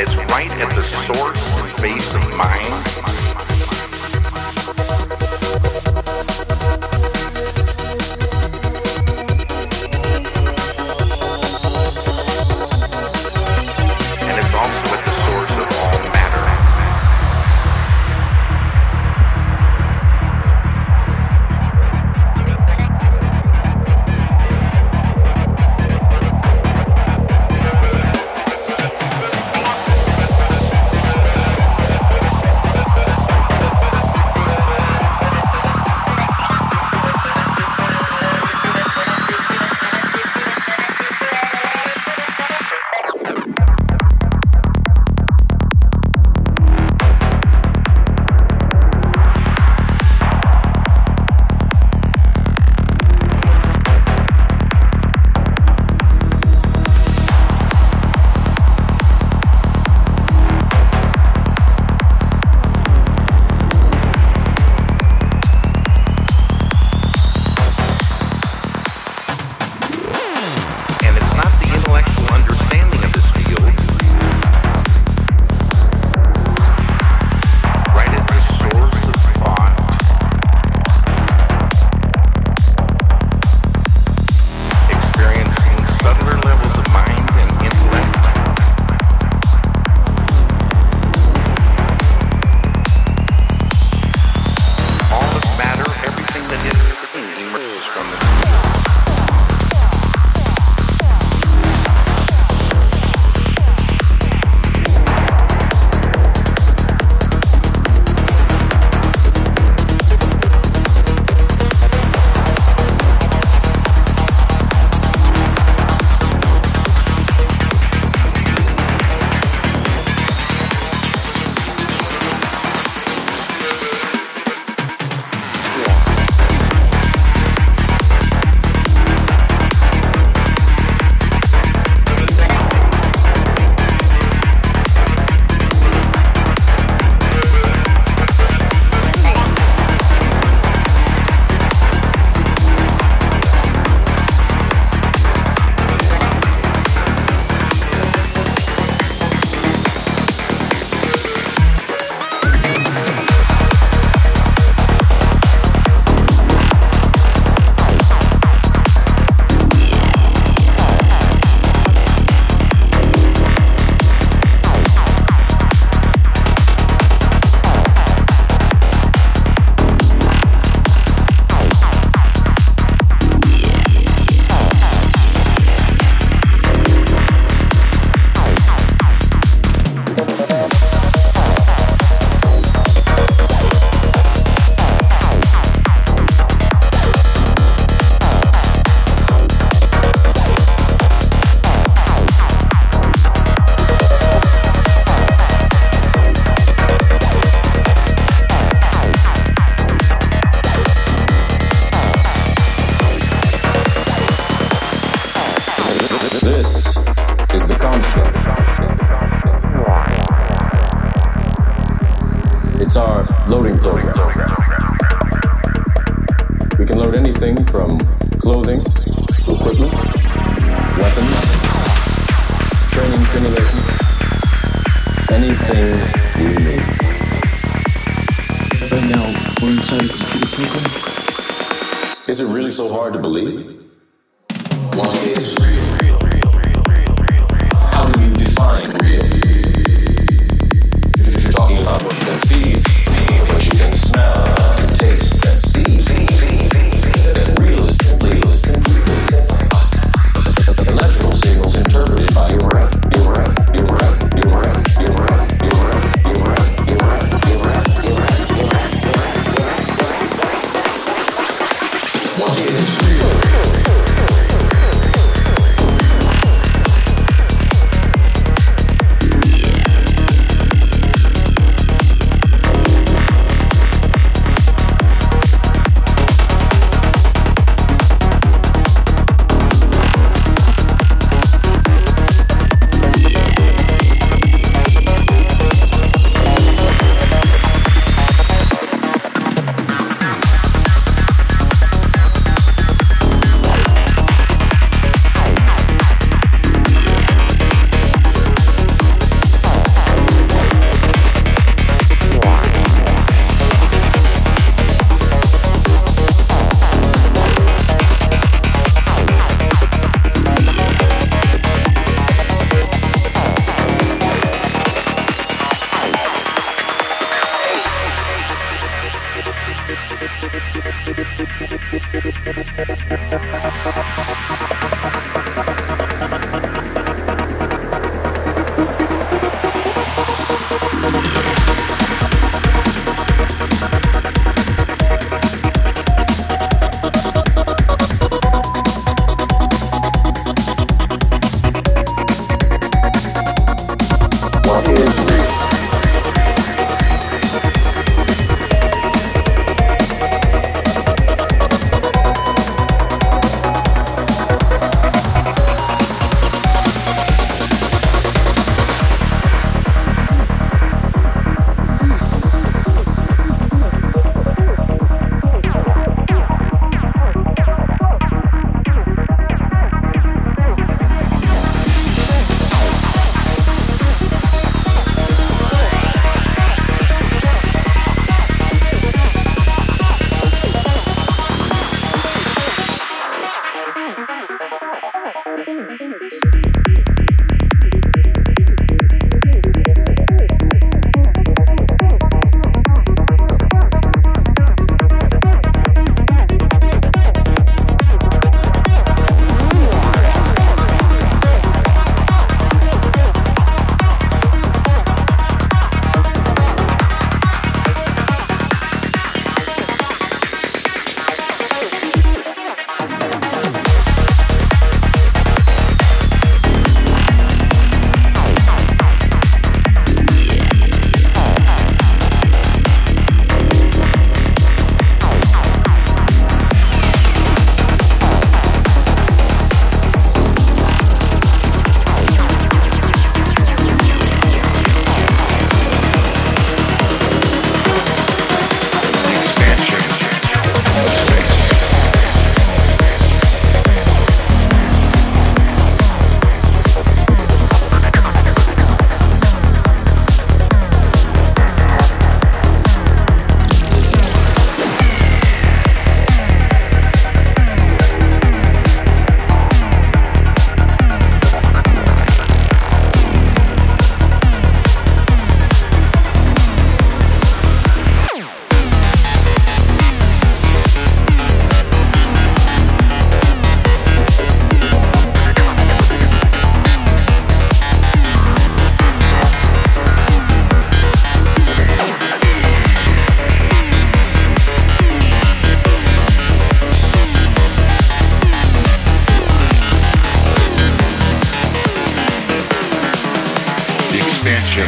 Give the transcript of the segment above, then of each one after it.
it's right at the source base of mind.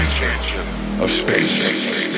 Expansion of space.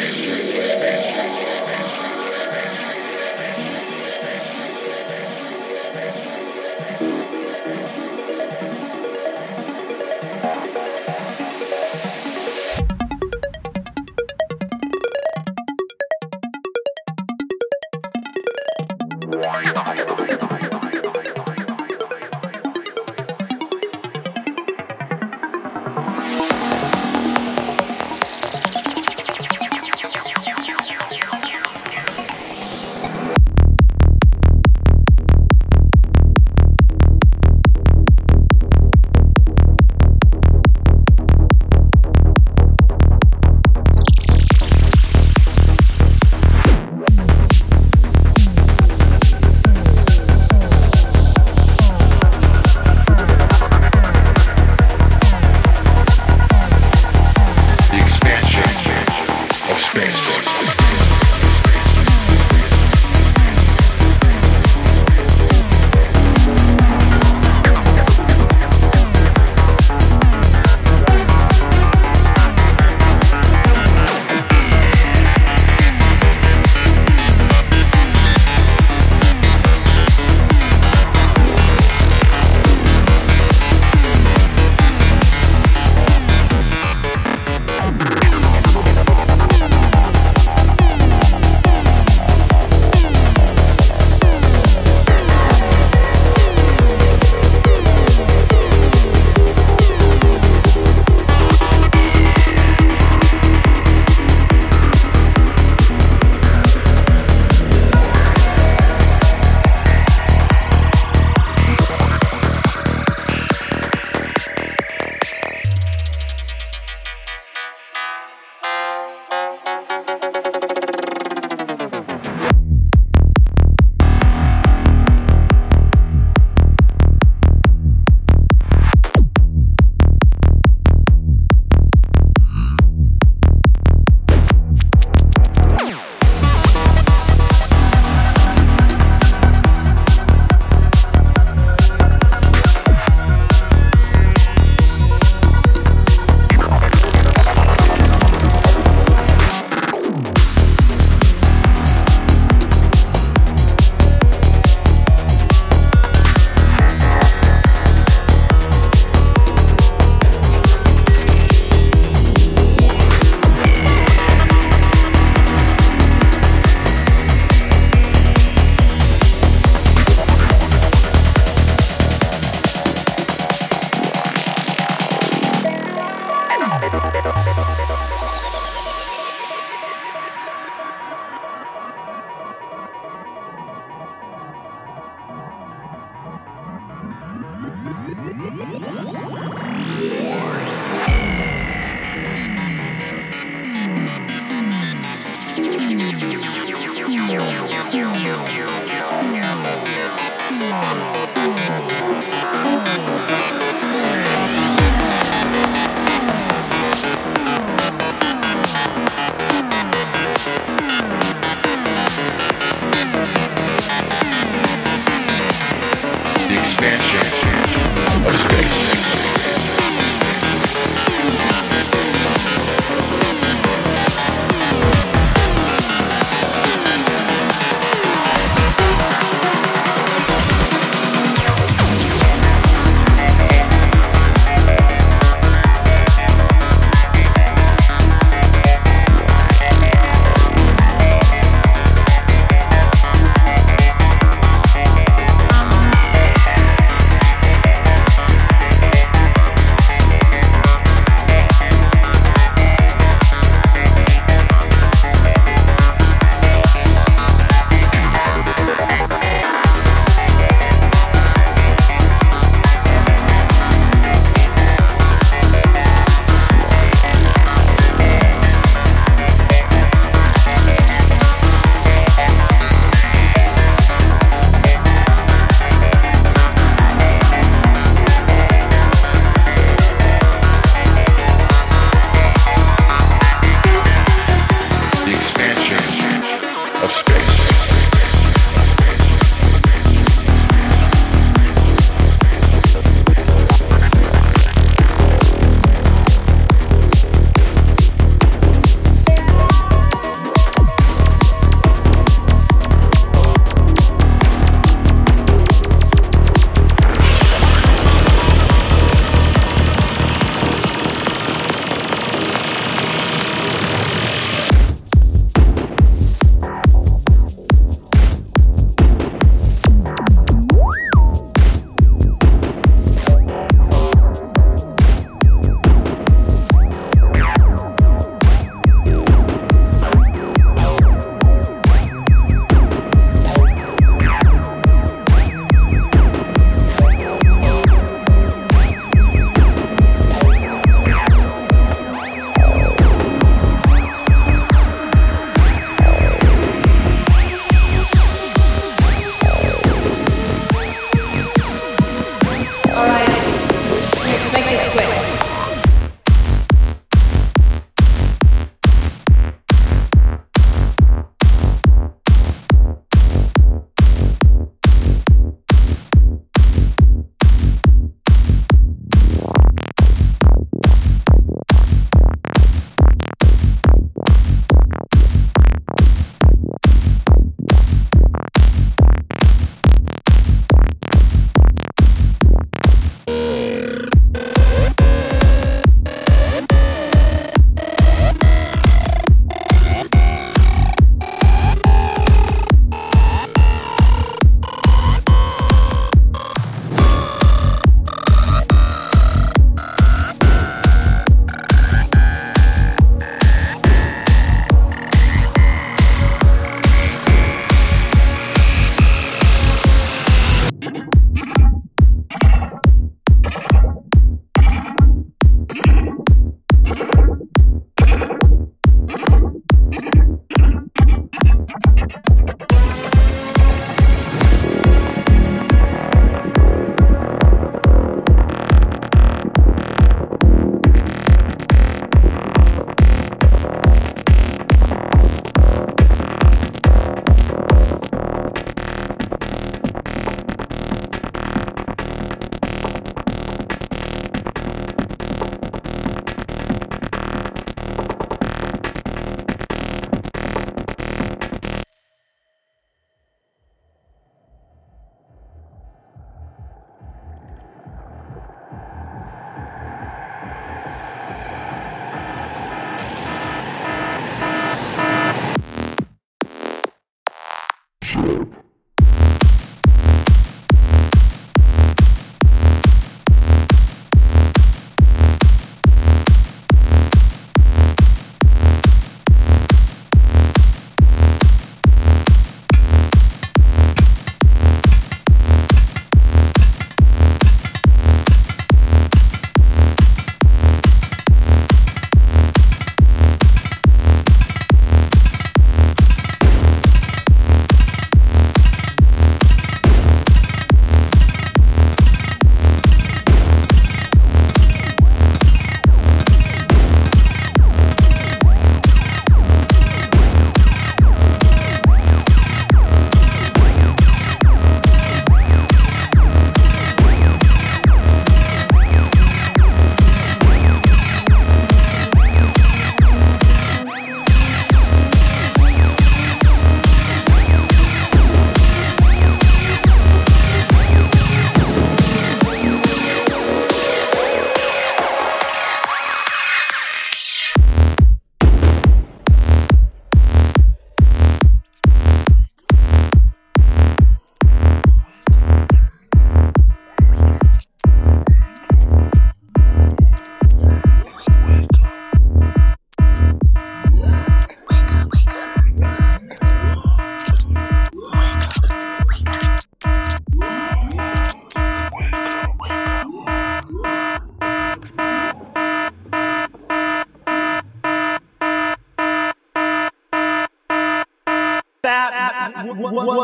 what, what, what